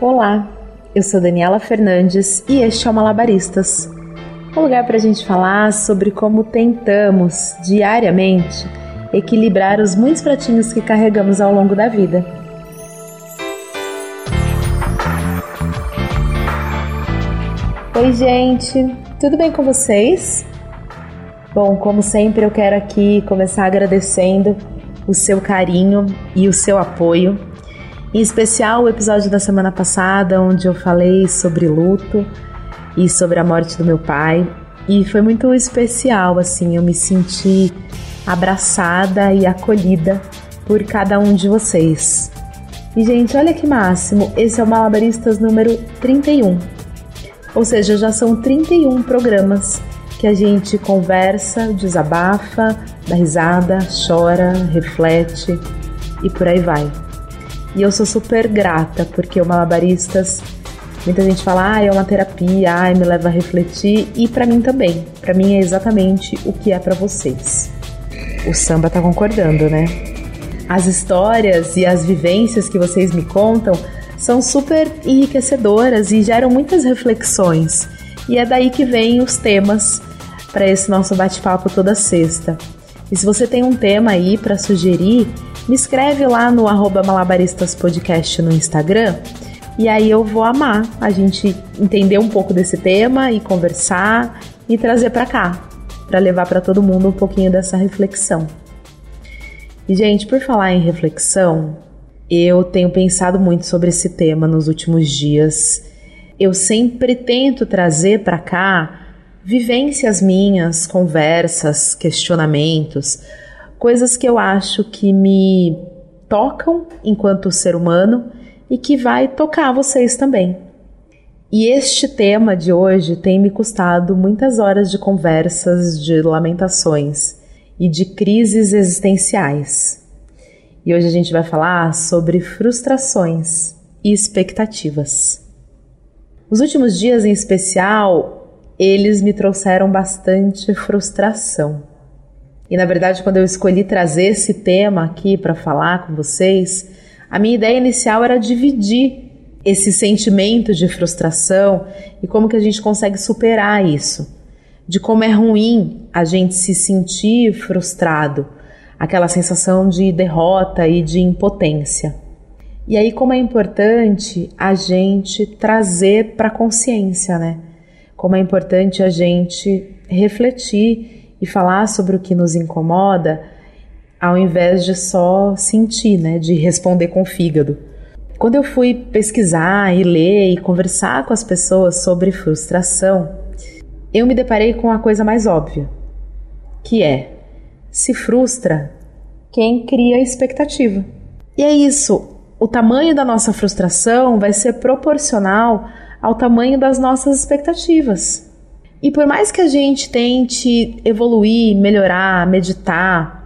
Olá, eu sou Daniela Fernandes e este é o Malabaristas um lugar para a gente falar sobre como tentamos diariamente equilibrar os muitos pratinhos que carregamos ao longo da vida. Oi, gente, tudo bem com vocês? Bom, como sempre, eu quero aqui começar agradecendo o seu carinho e o seu apoio em especial o episódio da semana passada, onde eu falei sobre luto e sobre a morte do meu pai. E foi muito especial, assim, eu me senti abraçada e acolhida por cada um de vocês. E, gente, olha que máximo! Esse é o Malabaristas número 31. Ou seja, já são 31 programas que a gente conversa, desabafa, dá risada, chora, reflete e por aí vai. E eu sou super grata, porque o Malabaristas, muita gente fala, ah, é uma terapia, ah, me leva a refletir, e para mim também. Para mim é exatamente o que é para vocês. O samba tá concordando, né? As histórias e as vivências que vocês me contam são super enriquecedoras e geram muitas reflexões. E é daí que vêm os temas para esse nosso bate-papo toda sexta. E se você tem um tema aí para sugerir, me escreve lá no malabaristaspodcast no Instagram e aí eu vou amar a gente entender um pouco desse tema e conversar e trazer para cá, para levar para todo mundo um pouquinho dessa reflexão. E gente, por falar em reflexão, eu tenho pensado muito sobre esse tema nos últimos dias. Eu sempre tento trazer para cá vivências minhas, conversas, questionamentos, coisas que eu acho que me tocam enquanto ser humano e que vai tocar vocês também. E este tema de hoje tem me custado muitas horas de conversas, de lamentações e de crises existenciais. E hoje a gente vai falar sobre frustrações e expectativas. Os últimos dias em especial, eles me trouxeram bastante frustração. E na verdade, quando eu escolhi trazer esse tema aqui para falar com vocês, a minha ideia inicial era dividir esse sentimento de frustração e como que a gente consegue superar isso. De como é ruim a gente se sentir frustrado, aquela sensação de derrota e de impotência. E aí como é importante a gente trazer para consciência, né? Como é importante a gente refletir e falar sobre o que nos incomoda, ao invés de só sentir, né, de responder com o fígado. Quando eu fui pesquisar e ler e conversar com as pessoas sobre frustração, eu me deparei com a coisa mais óbvia, que é: se frustra quem cria expectativa. E é isso, o tamanho da nossa frustração vai ser proporcional ao tamanho das nossas expectativas. E por mais que a gente tente evoluir, melhorar, meditar,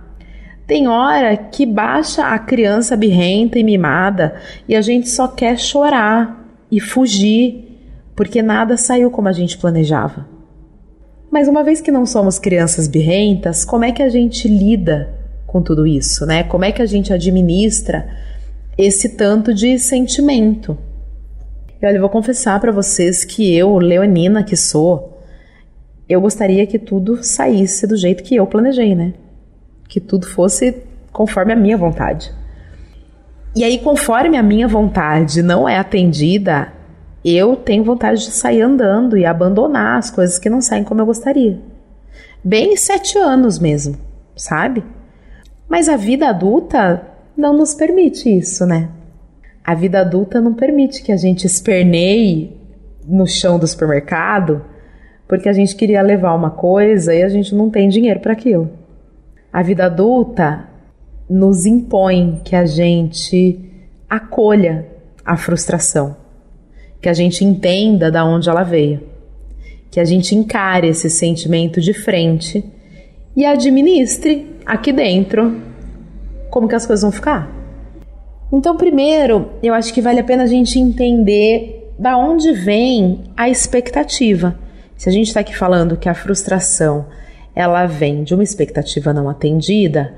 tem hora que baixa a criança birrenta e mimada e a gente só quer chorar e fugir porque nada saiu como a gente planejava. Mas uma vez que não somos crianças birrentas, como é que a gente lida com tudo isso, né? Como é que a gente administra esse tanto de sentimento? E olha, eu vou confessar para vocês que eu, leonina que sou, eu gostaria que tudo saísse do jeito que eu planejei, né? Que tudo fosse conforme a minha vontade. E aí, conforme a minha vontade não é atendida, eu tenho vontade de sair andando e abandonar as coisas que não saem como eu gostaria. Bem sete anos mesmo, sabe? Mas a vida adulta não nos permite isso, né? A vida adulta não permite que a gente esperneie no chão do supermercado porque a gente queria levar uma coisa e a gente não tem dinheiro para aquilo. A vida adulta nos impõe que a gente acolha a frustração, que a gente entenda da onde ela veio, que a gente encare esse sentimento de frente e administre aqui dentro como que as coisas vão ficar. Então, primeiro, eu acho que vale a pena a gente entender da onde vem a expectativa. Se a gente está aqui falando que a frustração ela vem de uma expectativa não atendida,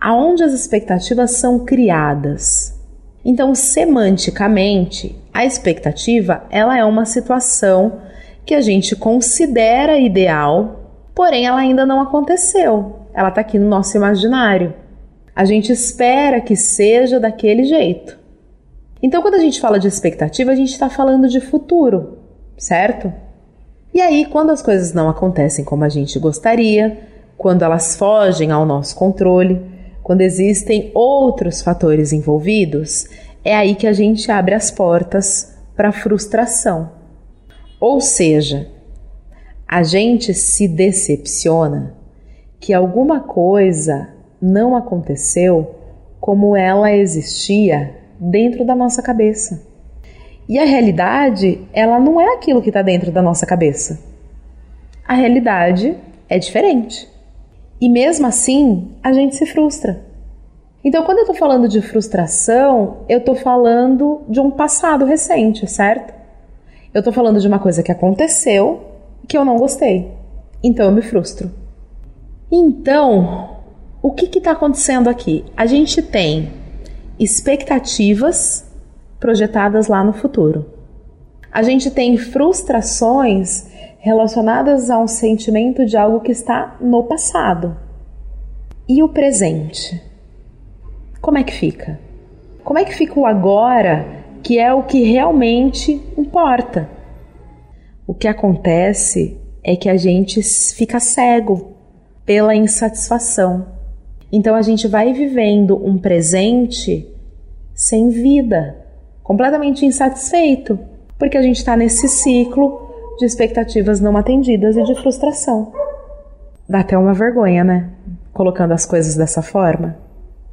aonde as expectativas são criadas? Então, semanticamente, a expectativa ela é uma situação que a gente considera ideal, porém ela ainda não aconteceu. Ela está aqui no nosso imaginário. A gente espera que seja daquele jeito. Então, quando a gente fala de expectativa, a gente está falando de futuro, certo? E aí, quando as coisas não acontecem como a gente gostaria, quando elas fogem ao nosso controle, quando existem outros fatores envolvidos, é aí que a gente abre as portas para frustração. Ou seja, a gente se decepciona que alguma coisa não aconteceu como ela existia dentro da nossa cabeça. E a realidade, ela não é aquilo que está dentro da nossa cabeça. A realidade é diferente. E mesmo assim, a gente se frustra. Então, quando eu estou falando de frustração, eu estou falando de um passado recente, certo? Eu estou falando de uma coisa que aconteceu que eu não gostei. Então, eu me frustro. Então, o que está acontecendo aqui? A gente tem expectativas projetadas lá no futuro. A gente tem frustrações relacionadas a um sentimento de algo que está no passado. E o presente? Como é que fica? Como é que fica o agora, que é o que realmente importa? O que acontece é que a gente fica cego pela insatisfação. Então a gente vai vivendo um presente sem vida, completamente insatisfeito, porque a gente está nesse ciclo de expectativas não atendidas e de frustração. Dá até uma vergonha, né? Colocando as coisas dessa forma.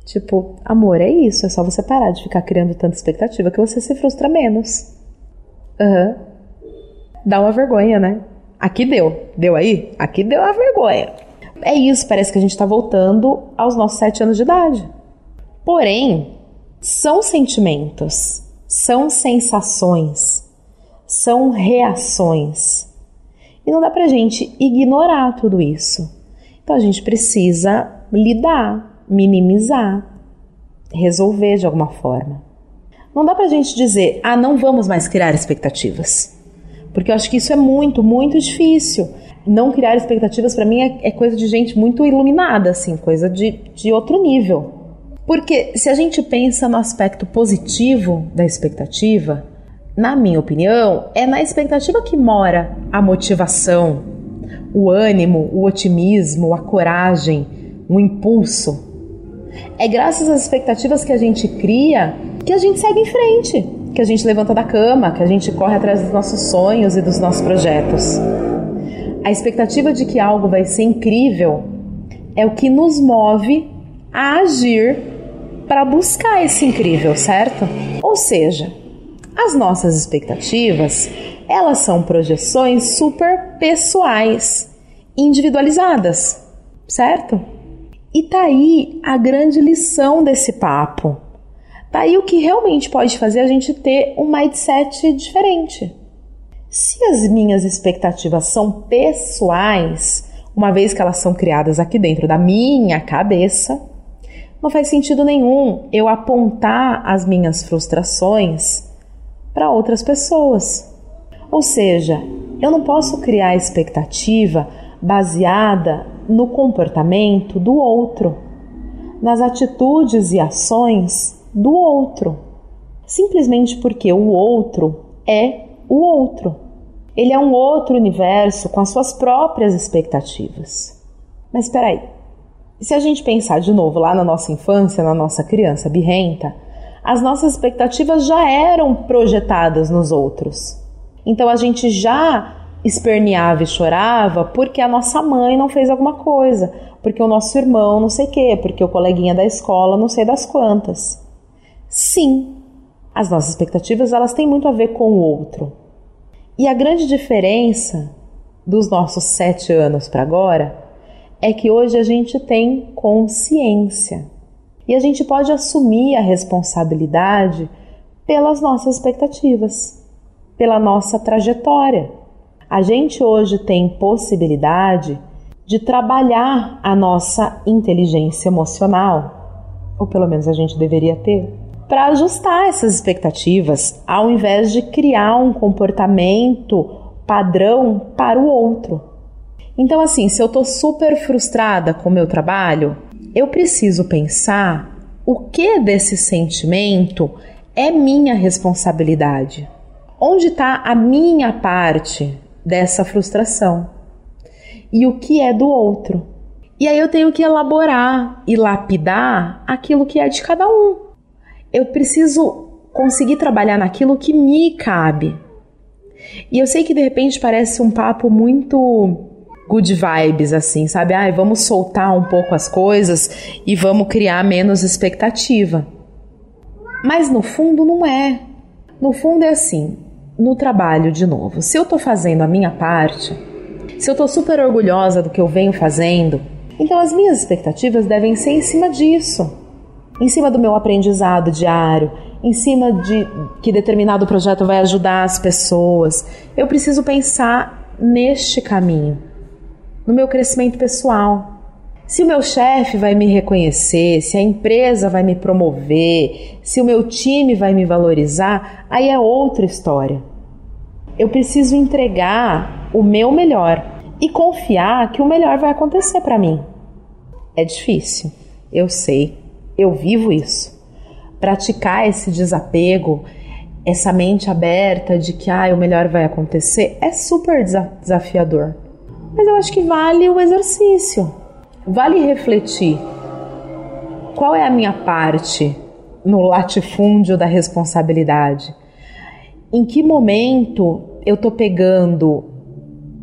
Tipo, amor, é isso, é só você parar de ficar criando tanta expectativa que você se frustra menos. Aham. Uhum. Dá uma vergonha, né? Aqui deu. Deu aí? Aqui deu a vergonha. É isso, parece que a gente tá voltando aos nossos sete anos de idade. Porém, são sentimentos são sensações, são reações. E não dá pra gente ignorar tudo isso. Então a gente precisa lidar, minimizar, resolver de alguma forma. Não dá pra gente dizer, ah, não vamos mais criar expectativas. Porque eu acho que isso é muito, muito difícil. Não criar expectativas para mim é, é, coisa de gente muito iluminada, assim, coisa de, de outro nível. Porque se a gente pensa no aspecto positivo da expectativa, na minha opinião, é na expectativa que mora a motivação, o ânimo, o otimismo, a coragem, o impulso. É graças às expectativas que a gente cria que a gente segue em frente, que a gente levanta da cama, que a gente corre atrás dos nossos sonhos e dos nossos projetos. A expectativa de que algo vai ser incrível é o que nos move a agir para buscar esse incrível, certo? Ou seja, as nossas expectativas, elas são projeções super pessoais, individualizadas, certo? E tá aí a grande lição desse papo. Tá aí o que realmente pode fazer a gente ter um mindset diferente. Se as minhas expectativas são pessoais, uma vez que elas são criadas aqui dentro da minha cabeça, não faz sentido nenhum eu apontar as minhas frustrações para outras pessoas. Ou seja, eu não posso criar expectativa baseada no comportamento do outro, nas atitudes e ações do outro, simplesmente porque o outro é o outro. Ele é um outro universo com as suas próprias expectativas. Mas espera aí, e se a gente pensar de novo lá na nossa infância, na nossa criança birrenta, as nossas expectativas já eram projetadas nos outros. Então a gente já esperneava e chorava porque a nossa mãe não fez alguma coisa, porque o nosso irmão não sei o quê, porque o coleguinha da escola não sei das quantas. Sim, as nossas expectativas elas têm muito a ver com o outro. E a grande diferença dos nossos sete anos para agora é que hoje a gente tem consciência e a gente pode assumir a responsabilidade pelas nossas expectativas, pela nossa trajetória. A gente hoje tem possibilidade de trabalhar a nossa inteligência emocional, ou pelo menos a gente deveria ter, para ajustar essas expectativas, ao invés de criar um comportamento padrão para o outro. Então, assim, se eu estou super frustrada com o meu trabalho, eu preciso pensar o que desse sentimento é minha responsabilidade. Onde está a minha parte dessa frustração? E o que é do outro? E aí eu tenho que elaborar e lapidar aquilo que é de cada um eu preciso conseguir trabalhar naquilo que me cabe. E eu sei que de repente parece um papo muito good vibes, assim, sabe? Ai, vamos soltar um pouco as coisas e vamos criar menos expectativa. Mas no fundo não é. No fundo é assim, no trabalho de novo. Se eu tô fazendo a minha parte, se eu tô super orgulhosa do que eu venho fazendo, então as minhas expectativas devem ser em cima disso em cima do meu aprendizado diário, em cima de que determinado projeto vai ajudar as pessoas. Eu preciso pensar neste caminho, no meu crescimento pessoal. Se o meu chefe vai me reconhecer, se a empresa vai me promover, se o meu time vai me valorizar, aí é outra história. Eu preciso entregar o meu melhor e confiar que o melhor vai acontecer para mim. É difícil, eu sei. Eu vivo isso. Praticar esse desapego, essa mente aberta de que ah, o melhor vai acontecer, é super desafiador. Mas eu acho que vale o exercício. Vale refletir. Qual é a minha parte no latifúndio da responsabilidade? Em que momento eu tô pegando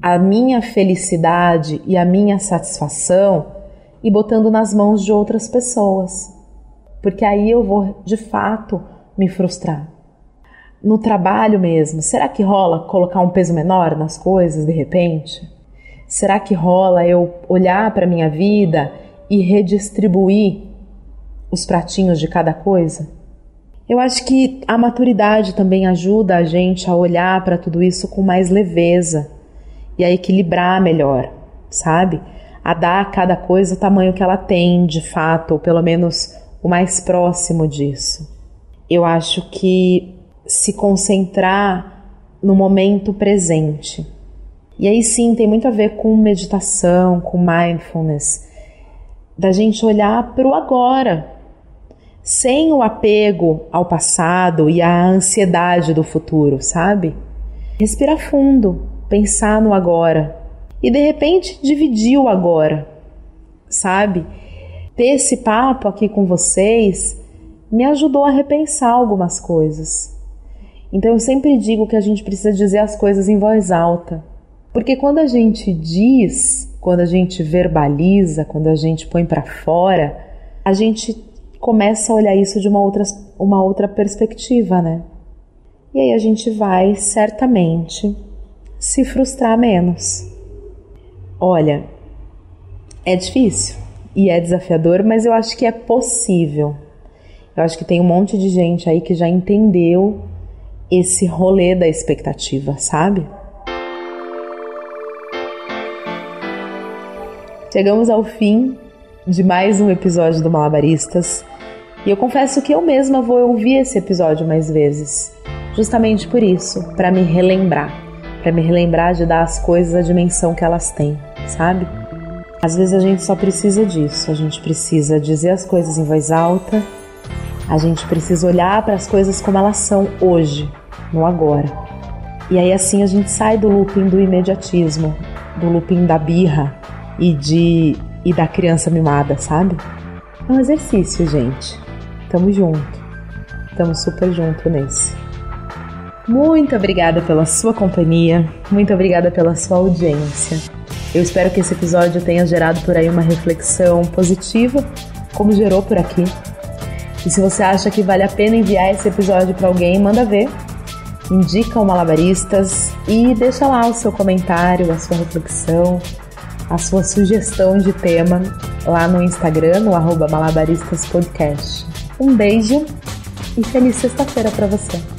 a minha felicidade e a minha satisfação e botando nas mãos de outras pessoas? porque aí eu vou de fato me frustrar. No trabalho mesmo, será que rola colocar um peso menor nas coisas de repente? Será que rola eu olhar para minha vida e redistribuir os pratinhos de cada coisa? Eu acho que a maturidade também ajuda a gente a olhar para tudo isso com mais leveza e a equilibrar melhor, sabe? A dar a cada coisa o tamanho que ela tem de fato, ou pelo menos o mais próximo disso. Eu acho que se concentrar no momento presente. E aí sim tem muito a ver com meditação, com mindfulness, da gente olhar para o agora, sem o apego ao passado e a ansiedade do futuro, sabe? Respirar fundo, pensar no agora e de repente dividir o agora, sabe? ter esse papo aqui com vocês me ajudou a repensar algumas coisas. Então eu sempre digo que a gente precisa dizer as coisas em voz alta. Porque quando a gente diz, quando a gente verbaliza, quando a gente põe para fora, a gente começa a olhar isso de uma outra, uma outra perspectiva, né? E aí a gente vai certamente se frustrar menos. Olha, é difícil e é desafiador, mas eu acho que é possível. Eu acho que tem um monte de gente aí que já entendeu esse rolê da expectativa, sabe? Chegamos ao fim de mais um episódio do Malabaristas e eu confesso que eu mesma vou ouvir esse episódio mais vezes, justamente por isso, para me relembrar, para me relembrar de dar às coisas a dimensão que elas têm, sabe? Às vezes a gente só precisa disso, a gente precisa dizer as coisas em voz alta, a gente precisa olhar para as coisas como elas são hoje, no agora. E aí assim a gente sai do looping do imediatismo, do looping da birra e de e da criança mimada, sabe? É um exercício, gente. Tamo junto. Tamo super junto nesse. Muito obrigada pela sua companhia, muito obrigada pela sua audiência. Eu espero que esse episódio tenha gerado por aí uma reflexão positiva, como gerou por aqui. E se você acha que vale a pena enviar esse episódio para alguém, manda ver. Indica o Malabaristas e deixa lá o seu comentário, a sua reflexão, a sua sugestão de tema lá no Instagram, no arroba malabaristaspodcast. Um beijo e feliz sexta-feira para você.